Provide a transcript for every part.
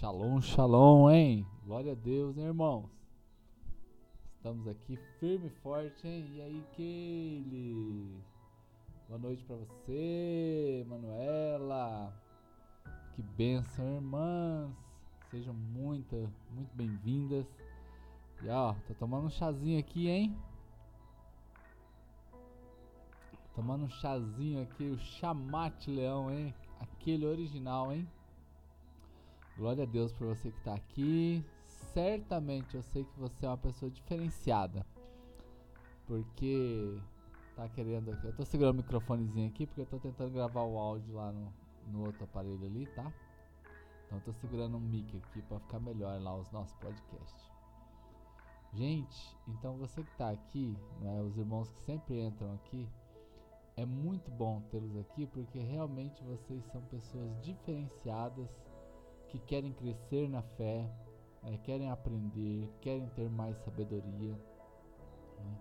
Shalom, shalom, hein? Glória a Deus, hein, irmãos? Estamos aqui firme e forte, hein? E aí, Keile? Boa noite pra você, Manuela. Que bênção, irmãs. Sejam muito, muito bem-vindas. E ó, tô tomando um chazinho aqui, hein? Tomando um chazinho aqui, o chamate leão, hein? Aquele original, hein? Glória a Deus por você que está aqui. Certamente eu sei que você é uma pessoa diferenciada. Porque tá querendo aqui. Eu tô segurando o microfonezinho aqui porque eu tô tentando gravar o áudio lá no, no outro aparelho ali, tá? Então eu tô segurando um mic aqui para ficar melhor lá os nossos podcasts. Gente, então você que tá aqui, né, os irmãos que sempre entram aqui, é muito bom tê-los aqui porque realmente vocês são pessoas diferenciadas que querem crescer na fé, é, querem aprender, querem ter mais sabedoria. Né?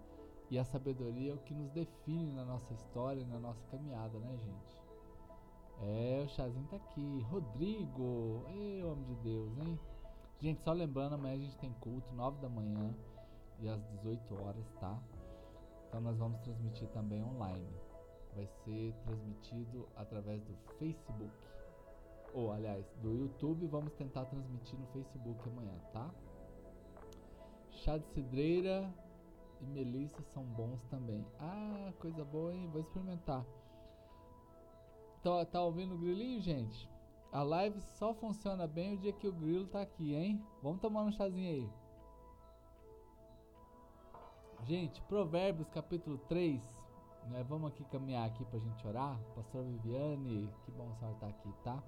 E a sabedoria é o que nos define na nossa história, na nossa caminhada, né, gente? É, o Chazinho tá aqui. Rodrigo, ei, homem de Deus, hein? Gente, só lembrando, amanhã a gente tem culto, 9 da manhã e às 18 horas, tá? Então nós vamos transmitir também online. Vai ser transmitido através do Facebook ou aliás, do YouTube, vamos tentar transmitir no Facebook amanhã, tá? Chá de cidreira e melissa são bons também. Ah, coisa boa, hein? Vou experimentar. Tá, tá ouvindo o grilinho, gente? A live só funciona bem o dia que o grilo tá aqui, hein? Vamos tomar um chazinho aí. Gente, Provérbios capítulo 3. Né? Vamos aqui caminhar aqui pra gente orar. Pastor Viviane, que bom senhora estar tá aqui, tá?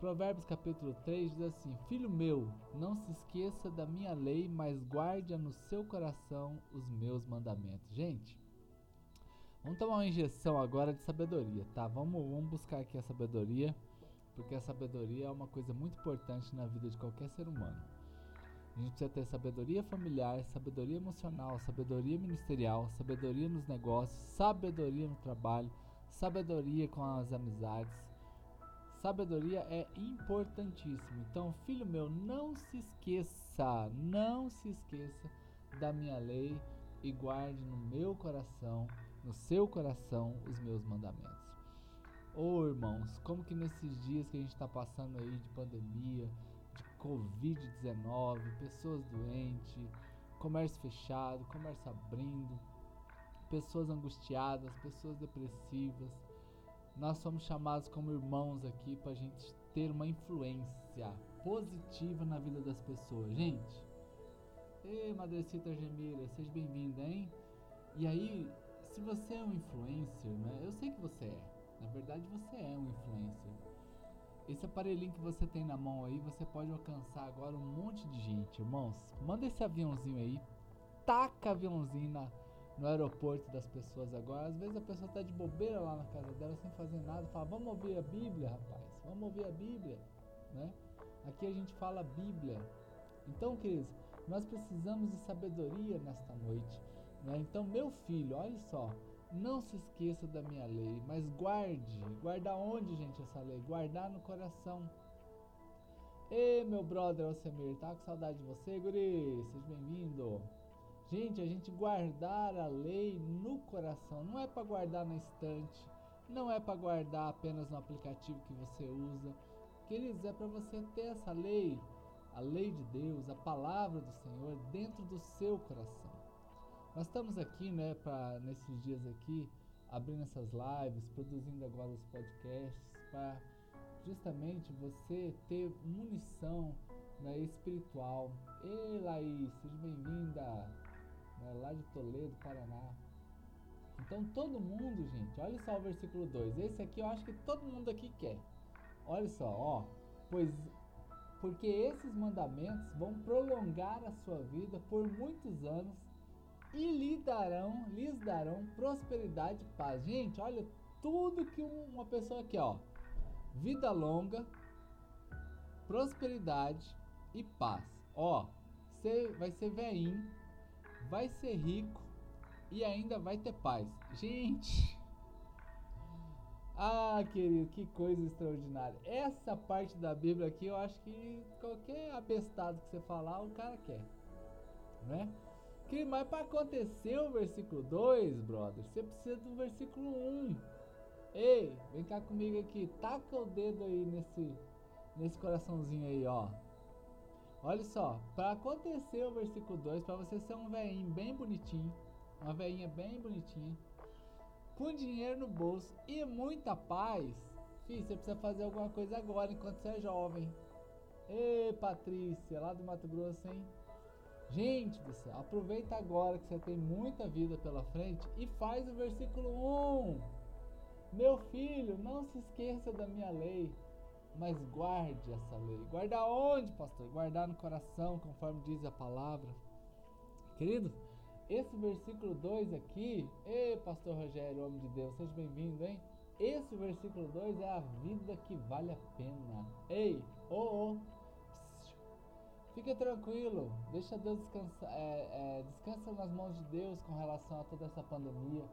Provérbios capítulo 3 diz assim: Filho meu, não se esqueça da minha lei, mas guarde no seu coração os meus mandamentos. Gente, vamos tomar uma injeção agora de sabedoria, tá? Vamos, vamos buscar aqui a sabedoria, porque a sabedoria é uma coisa muito importante na vida de qualquer ser humano. A gente precisa ter sabedoria familiar, sabedoria emocional, sabedoria ministerial, sabedoria nos negócios, sabedoria no trabalho, sabedoria com as amizades Sabedoria é importantíssimo. Então, filho meu, não se esqueça, não se esqueça da minha lei e guarde no meu coração, no seu coração, os meus mandamentos. Ô oh, irmãos, como que nesses dias que a gente está passando aí de pandemia, de Covid-19, pessoas doentes, comércio fechado, comércio abrindo, pessoas angustiadas, pessoas depressivas, nós somos chamados como irmãos aqui para a gente ter uma influência positiva na vida das pessoas. Gente, ei, Madrecita Gemira, seja bem-vinda, hein? E aí, se você é um influencer, né? Eu sei que você é. Na verdade, você é um influencer. Esse aparelhinho que você tem na mão aí, você pode alcançar agora um monte de gente, irmãos. Manda esse aviãozinho aí, taca aviãozinho na no aeroporto das pessoas agora. Às vezes a pessoa está de bobeira lá na casa dela sem fazer nada, fala: "Vamos ouvir a Bíblia, rapaz. Vamos ouvir a Bíblia", né? Aqui a gente fala Bíblia. Então, queridos, nós precisamos de sabedoria nesta noite, né? Então, meu filho, olha só, não se esqueça da minha lei, mas guarde. Guardar onde, gente, essa lei? Guardar no coração. Ei, meu brother Alcemir, tá com saudade de você, guri? Seja bem-vindo. Gente, a gente guardar a lei no coração, não é para guardar na estante, não é para guardar apenas no aplicativo que você usa. Queridos, é para você ter essa lei, a lei de Deus, a palavra do Senhor dentro do seu coração. Nós estamos aqui, né, para nesses dias aqui, abrindo essas lives, produzindo agora os podcasts para justamente você ter munição né, espiritual. Ei, Laís, seja bem-vinda né, lá de Toledo, Paraná. Então todo mundo, gente, olha só o versículo 2. Esse aqui eu acho que todo mundo aqui quer. Olha só, ó. Pois porque esses mandamentos vão prolongar a sua vida por muitos anos e lhe darão, lhes darão prosperidade e paz. Gente, olha tudo que uma pessoa quer, ó. Vida longa, prosperidade e paz. Ó, você vai ser veinho, vai ser rico e ainda vai ter paz. Gente, Ah, querido, que coisa extraordinária. Essa parte da Bíblia aqui, eu acho que qualquer abestado que você falar, o cara quer. Né? Que, mas para acontecer o versículo 2, brother, você precisa do versículo 1. Ei, vem cá comigo aqui. Taca o dedo aí nesse, nesse coraçãozinho aí, ó. Olha só, para acontecer o versículo 2, para você ser um velhinho bem bonitinho, uma velhinha bem bonitinha, com dinheiro no bolso e muita paz, filho, você precisa fazer alguma coisa agora enquanto você é jovem. Ei, Patrícia, lá do Mato Grosso, hein? Gente do céu, aproveita agora que você tem muita vida pela frente e faz o versículo 1. Meu filho, não se esqueça da minha lei, mas guarde essa lei. Guardar onde, pastor? Guardar no coração, conforme diz a palavra. Querido, esse versículo 2 aqui, ei, pastor Rogério, homem de Deus, seja bem-vindo, hein? Esse versículo 2 é a vida que vale a pena. Ei, oh, oh, fica tranquilo, deixa Deus descansar, é, é, descansa nas mãos de Deus com relação a toda essa pandemia.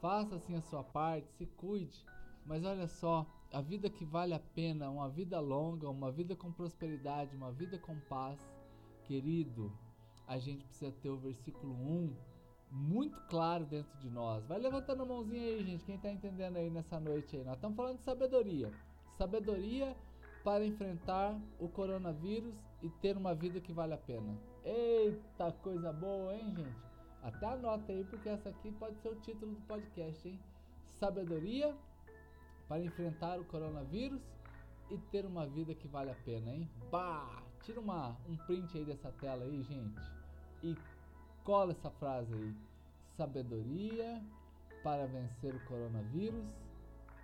Faça assim a sua parte, se cuide. Mas olha só, a vida que vale a pena, uma vida longa, uma vida com prosperidade, uma vida com paz, querido, a gente precisa ter o versículo 1 muito claro dentro de nós. Vai levantando a mãozinha aí, gente, quem está entendendo aí nessa noite aí. Nós estamos falando de sabedoria. Sabedoria para enfrentar o coronavírus e ter uma vida que vale a pena. Eita, coisa boa, hein, gente? Até anota aí, porque essa aqui pode ser o título do podcast, hein? Sabedoria para enfrentar o coronavírus e ter uma vida que vale a pena, hein? Bah! Tira uma, um print aí dessa tela aí, gente, e cola essa frase aí. Sabedoria para vencer o coronavírus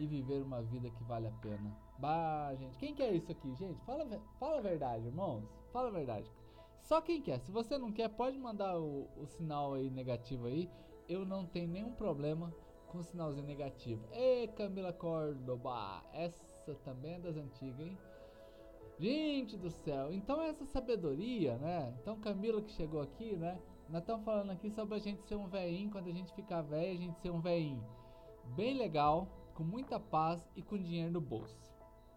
e viver uma vida que vale a pena. Bah, gente, quem quer isso aqui, gente? Fala, fala a verdade, irmãos. Fala a verdade. Só quem quer. Se você não quer, pode mandar o, o sinal aí negativo aí. Eu não tenho nenhum problema com o sinalzinho negativo. Ê, Camila Córdoba, essa também é das antigas, hein? Gente do céu, então essa sabedoria, né? Então Camila que chegou aqui, né? Nós estamos falando aqui sobre a gente ser um veinho, quando a gente ficar velho, a gente ser um veinho bem legal, com muita paz e com dinheiro no bolso.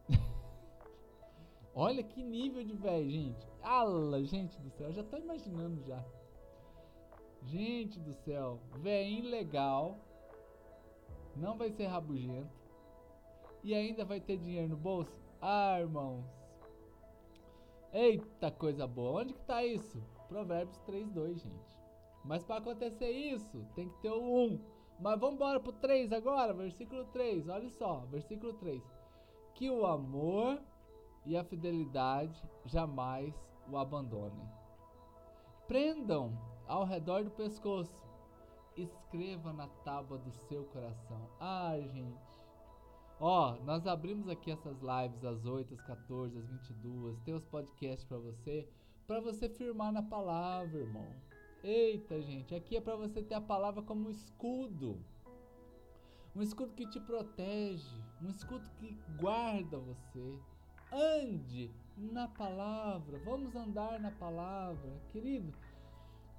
Olha que nível de velho, gente. Ala, gente do céu, já tô imaginando já. Gente do céu, veinho legal, não vai ser rabugento e ainda vai ter dinheiro no bolso? Ah, irmãos, Eita coisa boa. Onde que tá isso? Provérbios 3:2, gente. Mas para acontecer isso, tem que ter o 1. Mas vamos embora pro 3 agora, versículo 3. Olha só, versículo 3. Que o amor e a fidelidade jamais o abandonem. Prendam ao redor do pescoço. Escreva na tábua do seu coração. Ah, gente. Ó, nós abrimos aqui essas lives às 8, às 14, às 22. Tem os podcasts para você, para você firmar na palavra, irmão. Eita, gente, aqui é para você ter a palavra como um escudo. Um escudo que te protege, um escudo que guarda você. Ande na palavra. Vamos andar na palavra, querido.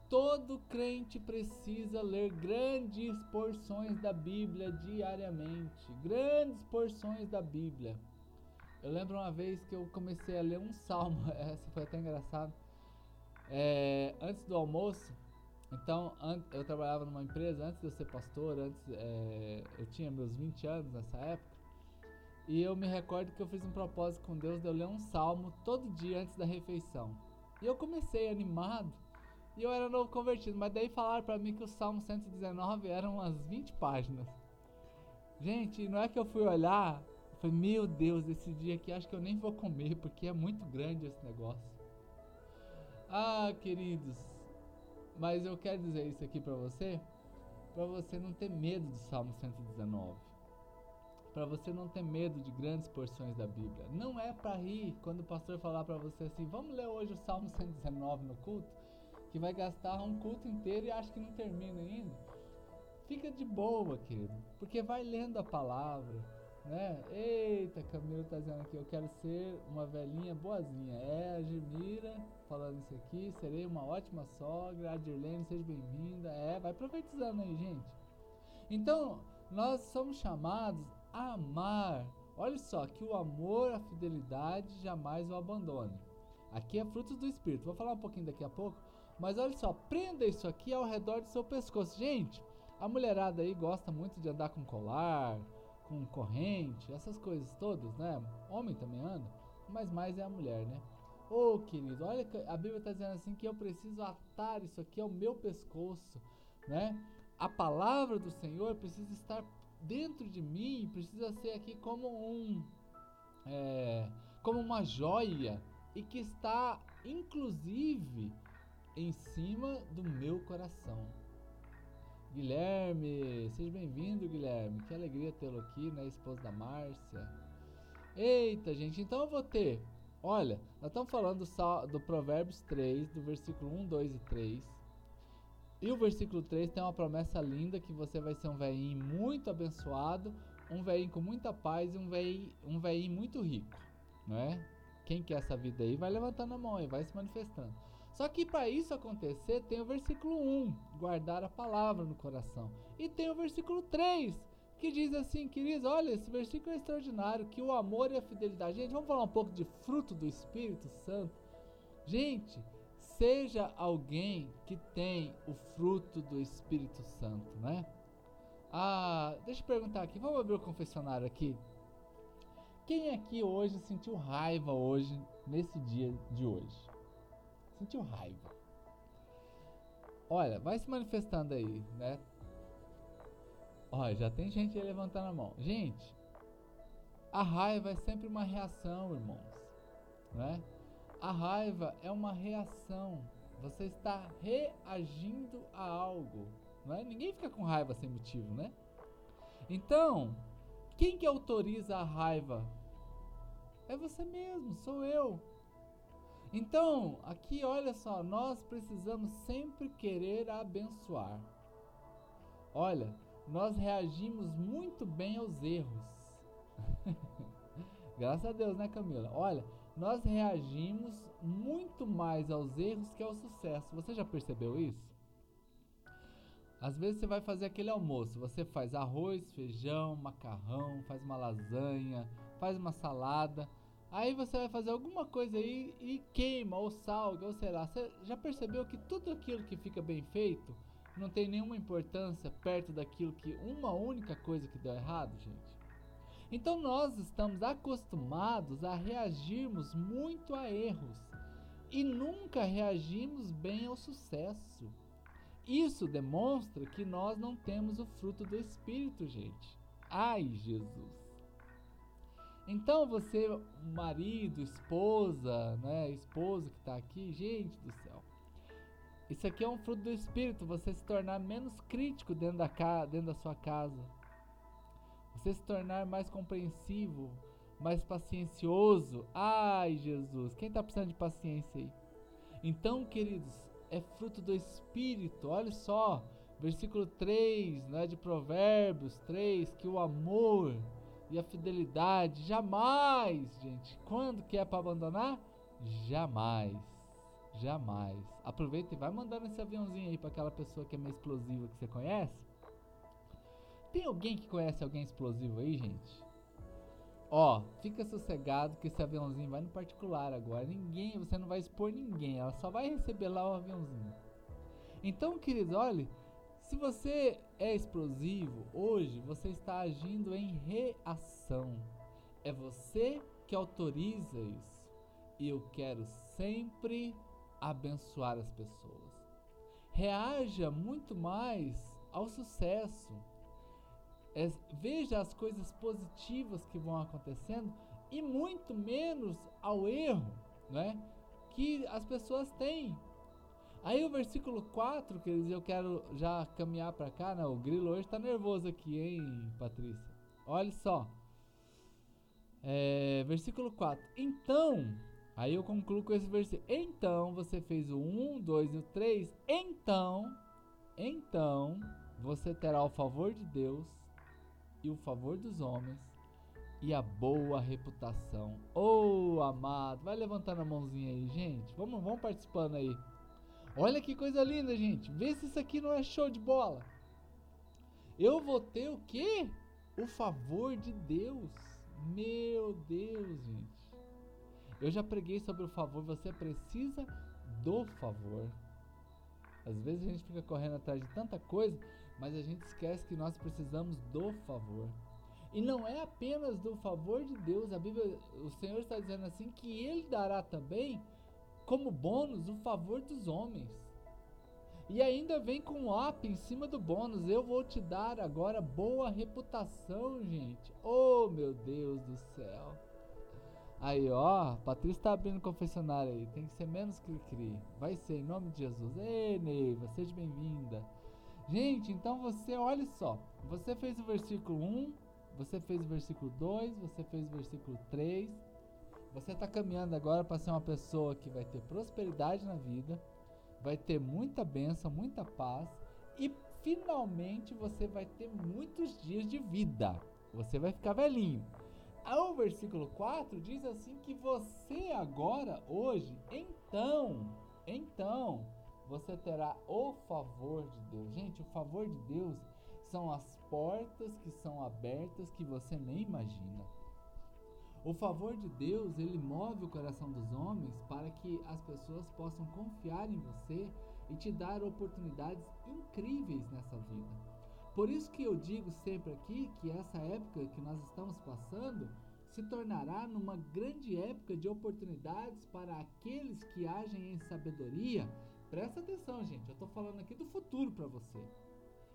Todo crente precisa ler grandes porções da Bíblia diariamente. Grandes porções da Bíblia. Eu lembro uma vez que eu comecei a ler um salmo, essa foi até engraçado. É, antes do almoço, então eu trabalhava numa empresa antes de eu ser pastor, antes é, eu tinha meus 20 anos nessa época. E eu me recordo que eu fiz um propósito com Deus de eu ler um salmo todo dia antes da refeição. E eu comecei animado e eu era novo convertido, mas daí falaram para mim que o Salmo 119 eram umas 20 páginas. Gente, não é que eu fui olhar, eu falei, meu Deus, esse dia aqui acho que eu nem vou comer, porque é muito grande esse negócio. Ah, queridos, mas eu quero dizer isso aqui para você, para você não ter medo do Salmo 119. Para você não ter medo de grandes porções da Bíblia. Não é para rir quando o pastor falar para você assim: "Vamos ler hoje o Salmo 119 no culto" que vai gastar um culto inteiro e acha que não termina ainda. Fica de boa, querido, porque vai lendo a palavra, né? Eita, Camilo tá dizendo aqui, eu quero ser uma velhinha boazinha. É, a Gemira falando isso aqui, serei uma ótima sogra. A Dirlene, seja bem-vinda. É, vai profetizando aí, gente. Então, nós somos chamados amar. Olha só, que o amor, a fidelidade jamais o abandone. Aqui é frutos do Espírito. Vou falar um pouquinho daqui a pouco. Mas olha só, prenda isso aqui ao redor do seu pescoço. Gente, a mulherada aí gosta muito de andar com colar, com corrente, essas coisas todas, né? Homem também anda, mas mais é a mulher, né? Ô oh, querido, olha que a Bíblia está dizendo assim que eu preciso atar isso aqui ao meu pescoço, né? A palavra do Senhor precisa estar dentro de mim, precisa ser aqui como um, é, como uma joia e que está inclusive em cima do meu coração. Guilherme, seja bem-vindo, Guilherme. Que alegria tê-lo aqui, né? Esposa da Márcia. Eita, gente, então eu vou ter. Olha, nós estamos falando do, do Provérbios 3, do versículo 1, 2 e 3. E o versículo 3 tem uma promessa linda que você vai ser um velhinho muito abençoado, um velhinho com muita paz e um velhinho, um muito rico, não é? Quem quer essa vida aí vai levantando a mão e vai se manifestando. Só que para isso acontecer, tem o versículo 1, guardar a palavra no coração. E tem o versículo 3, que diz assim, queridos, olha, esse versículo é extraordinário, que o amor e a fidelidade. Gente, vamos falar um pouco de fruto do Espírito Santo. Gente, seja alguém que tem o fruto do Espírito Santo, né? Ah, deixa eu perguntar aqui, vamos abrir o confessionário aqui. Quem aqui hoje sentiu raiva hoje, nesse dia de hoje? Sentiu raiva. Olha, vai se manifestando aí, né? Olha, já tem gente aí levantando a mão. Gente, a raiva é sempre uma reação, irmãos. Né? A raiva é uma reação. Você está reagindo a algo. Não é? Ninguém fica com raiva sem motivo, né? Então, quem que autoriza a raiva? É você mesmo, sou eu. Então, aqui olha só, nós precisamos sempre querer abençoar. Olha, nós reagimos muito bem aos erros. Graças a Deus, né, Camila? Olha, nós reagimos muito mais aos erros que ao sucesso. Você já percebeu isso? Às vezes você vai fazer aquele almoço, você faz arroz, feijão, macarrão, faz uma lasanha, faz uma salada. Aí você vai fazer alguma coisa aí e queima, ou salga, ou sei lá. Você já percebeu que tudo aquilo que fica bem feito não tem nenhuma importância perto daquilo que uma única coisa que deu errado, gente? Então nós estamos acostumados a reagirmos muito a erros e nunca reagimos bem ao sucesso. Isso demonstra que nós não temos o fruto do Espírito, gente. Ai, Jesus! Então você, marido, esposa, né, esposa que está aqui, gente do céu. Isso aqui é um fruto do espírito, você se tornar menos crítico dentro da, casa, dentro da sua casa. Você se tornar mais compreensivo, mais paciencioso. Ai, Jesus, quem está precisando de paciência aí? Então, queridos, é fruto do espírito. Olha só, versículo 3, né, de Provérbios 3, que o amor e a fidelidade. Jamais, gente. Quando que é para abandonar? Jamais. Jamais. Aproveita e vai mandando esse aviãozinho aí para aquela pessoa que é meio explosiva que você conhece. Tem alguém que conhece alguém explosivo aí, gente? Ó, fica sossegado que esse aviãozinho vai no particular agora. Ninguém, você não vai expor ninguém, ela só vai receber lá o aviãozinho. Então, queridos, olhe, se você é explosivo, hoje você está agindo em reação. É você que autoriza isso. E eu quero sempre abençoar as pessoas. Reaja muito mais ao sucesso. É, veja as coisas positivas que vão acontecendo e muito menos ao erro, né? Que as pessoas têm. Aí o versículo 4, que eu quero já caminhar para cá, né? O grilo hoje tá nervoso aqui, hein, Patrícia? Olha só. É, versículo 4. Então, aí eu concluo com esse versículo. Então você fez o 1, 2 e o 3. Então, então você terá o favor de Deus e o favor dos homens e a boa reputação. Oh, amado, vai levantando a mãozinha aí, gente. Vamos, vamos participando aí. Olha que coisa linda, gente. Vê se isso aqui não é show de bola. Eu vou ter o quê? o favor de Deus. Meu Deus, gente. Eu já preguei sobre o favor, você precisa do favor. Às vezes a gente fica correndo atrás de tanta coisa, mas a gente esquece que nós precisamos do favor. E não é apenas do favor de Deus, a Bíblia, o Senhor está dizendo assim que ele dará também como bônus o favor dos homens. E ainda vem com um up em cima do bônus. Eu vou te dar agora boa reputação, gente. Oh, meu Deus do céu. Aí, ó, Patrícia tá abrindo confessionário aí. Tem que ser menos cri-cri. Vai ser, em nome de Jesus. Ei, Neiva, seja bem-vinda. Gente, então você, olha só. Você fez o versículo 1, você fez o versículo 2, você fez o versículo 3. Você está caminhando agora para ser uma pessoa que vai ter prosperidade na vida, vai ter muita bênção, muita paz e finalmente você vai ter muitos dias de vida. Você vai ficar velhinho. O versículo 4 diz assim que você agora, hoje, então, então, você terá o favor de Deus. Gente, o favor de Deus são as portas que são abertas que você nem imagina. O favor de Deus, ele move o coração dos homens para que as pessoas possam confiar em você e te dar oportunidades incríveis nessa vida. Por isso que eu digo sempre aqui que essa época que nós estamos passando se tornará numa grande época de oportunidades para aqueles que agem em sabedoria. Presta atenção, gente, eu estou falando aqui do futuro para você.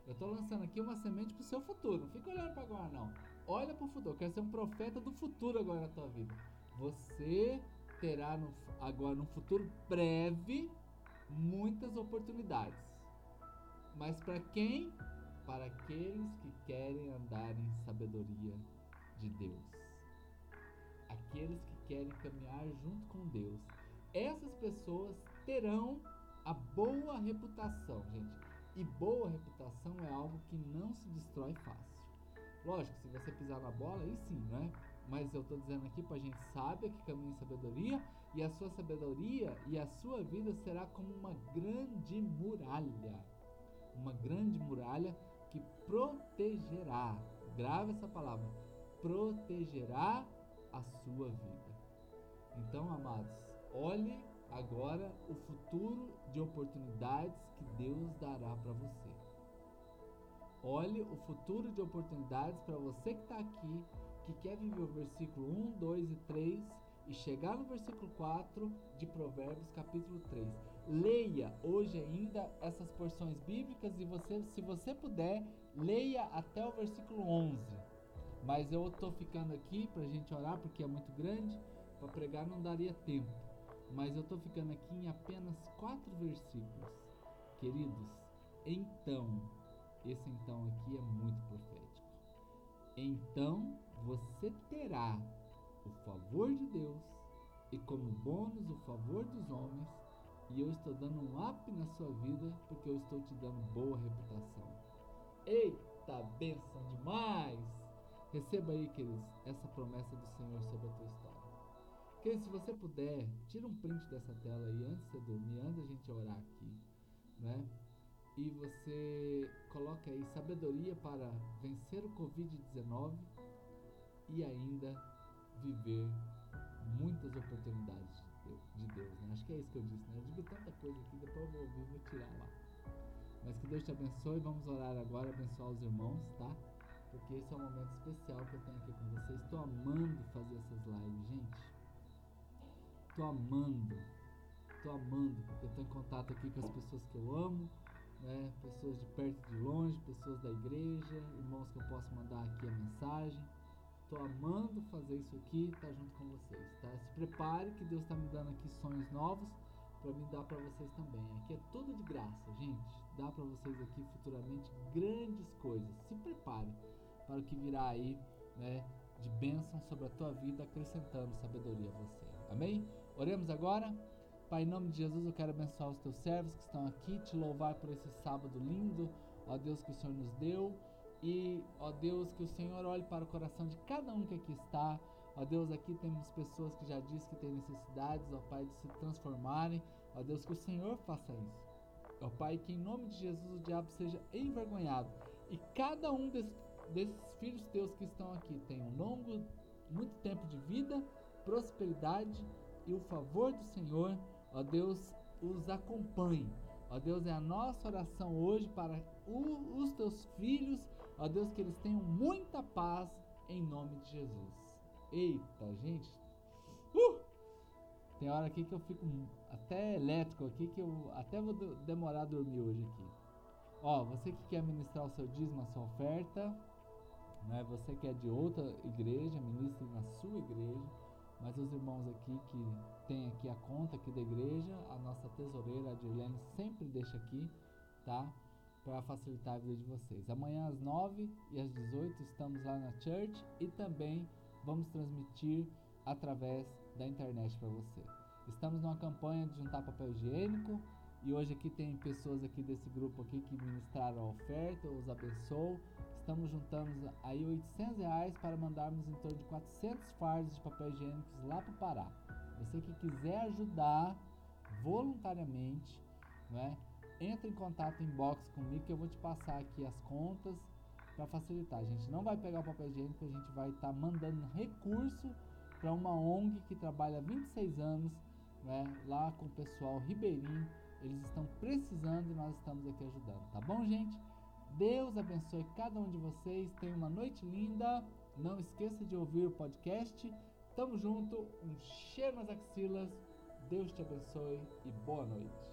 Eu estou lançando aqui uma semente para o seu futuro. Não fica olhando para agora, não. Olha para o futuro. Eu quero ser um profeta do futuro agora na tua vida. Você terá no, agora, no futuro breve, muitas oportunidades. Mas para quem? Para aqueles que querem andar em sabedoria de Deus. Aqueles que querem caminhar junto com Deus. Essas pessoas terão a boa reputação, gente e boa reputação é algo que não se destrói fácil. Lógico, se você pisar na bola, aí sim, né? Mas eu estou dizendo aqui para gente sábia que caminha em sabedoria, e a sua sabedoria e a sua vida será como uma grande muralha. Uma grande muralha que protegerá, grave essa palavra, protegerá a sua vida. Então, amados, olhe agora o futuro de oportunidades que Deus dará para você. Olhe o futuro de oportunidades para você que está aqui, que quer viver o versículo 1, 2 e 3 e chegar no versículo 4 de Provérbios, capítulo 3. Leia hoje ainda essas porções bíblicas e você, se você puder, leia até o versículo 11. Mas eu estou ficando aqui para a gente orar porque é muito grande, para pregar não daria tempo mas eu estou ficando aqui em apenas quatro versículos. Queridos, então, esse então aqui é muito profético. Então você terá o favor de Deus e como bônus o favor dos homens, e eu estou dando um up na sua vida porque eu estou te dando boa reputação. Eita, bênção demais! Receba aí, queridos, essa promessa do Senhor sobre a tua história. Porque se você puder, tira um print dessa tela aí antes de você dormir, antes da gente orar aqui, né? E você coloca aí sabedoria para vencer o Covid-19 e ainda viver muitas oportunidades de Deus, né? Acho que é isso que eu disse, né? Eu digo tanta coisa aqui, depois eu vou ouvir e vou tirar lá. Mas que Deus te abençoe. Vamos orar agora, abençoar os irmãos, tá? Porque esse é um momento especial que eu tenho aqui com vocês. Estou amando fazer essas lives, gente tô amando, tô amando, porque eu tô em contato aqui com as pessoas que eu amo, né? Pessoas de perto e de longe, pessoas da igreja, irmãos que eu posso mandar aqui a mensagem. Tô amando fazer isso aqui, estar tá junto com vocês, tá? Se prepare que Deus está me dando aqui sonhos novos para me dar para vocês também. Aqui é tudo de graça, gente. Dá para vocês aqui futuramente grandes coisas. Se prepare para o que virá aí, né? De bênção sobre a tua vida, acrescentando sabedoria a você. Amém? Oremos agora. Pai, em nome de Jesus, eu quero abençoar os teus servos que estão aqui, te louvar por esse sábado lindo, ó Deus, que o Senhor nos deu. E, ó Deus, que o Senhor olhe para o coração de cada um que aqui está. Ó Deus, aqui temos pessoas que já diz que têm necessidades, ó Pai, de se transformarem. Ó Deus, que o Senhor faça isso. Ó Pai, que em nome de Jesus o diabo seja envergonhado. E cada um desses filhos teus que estão aqui tenham longo, muito tempo de vida, prosperidade e o favor do Senhor, ó Deus, os acompanhe. Ó Deus, é a nossa oração hoje para os teus filhos, ó Deus, que eles tenham muita paz em nome de Jesus. Eita, gente. Uh! Tem hora aqui que eu fico até elétrico aqui que eu até vou demorar a dormir hoje aqui. Ó, você que quer ministrar o seu dízimo, a sua oferta, né? Você que é de outra igreja, ministre na sua igreja. Mas os irmãos aqui que tem aqui a conta aqui da igreja, a nossa tesoureira, a Dirlene, sempre deixa aqui, tá? Para facilitar a vida de vocês. Amanhã às 9 e às 18 estamos lá na church e também vamos transmitir através da internet para você. Estamos numa campanha de juntar papel higiênico e hoje aqui tem pessoas aqui desse grupo aqui que ministraram a oferta, os abençoou. Estamos juntando aí 800 reais para mandarmos em torno de 400 fardos de papel higiênico lá para o Pará. Você que quiser ajudar voluntariamente, né? Entre em contato em box comigo que eu vou te passar aqui as contas para facilitar. A gente não vai pegar o papel higiênico, a gente vai estar tá mandando recurso para uma ONG que trabalha há 26 anos, né, lá com o pessoal ribeirinho eles estão precisando e nós estamos aqui ajudando, tá bom, gente? Deus abençoe cada um de vocês. Tenha uma noite linda. Não esqueça de ouvir o podcast. Tamo junto. Um cheiro nas axilas. Deus te abençoe e boa noite.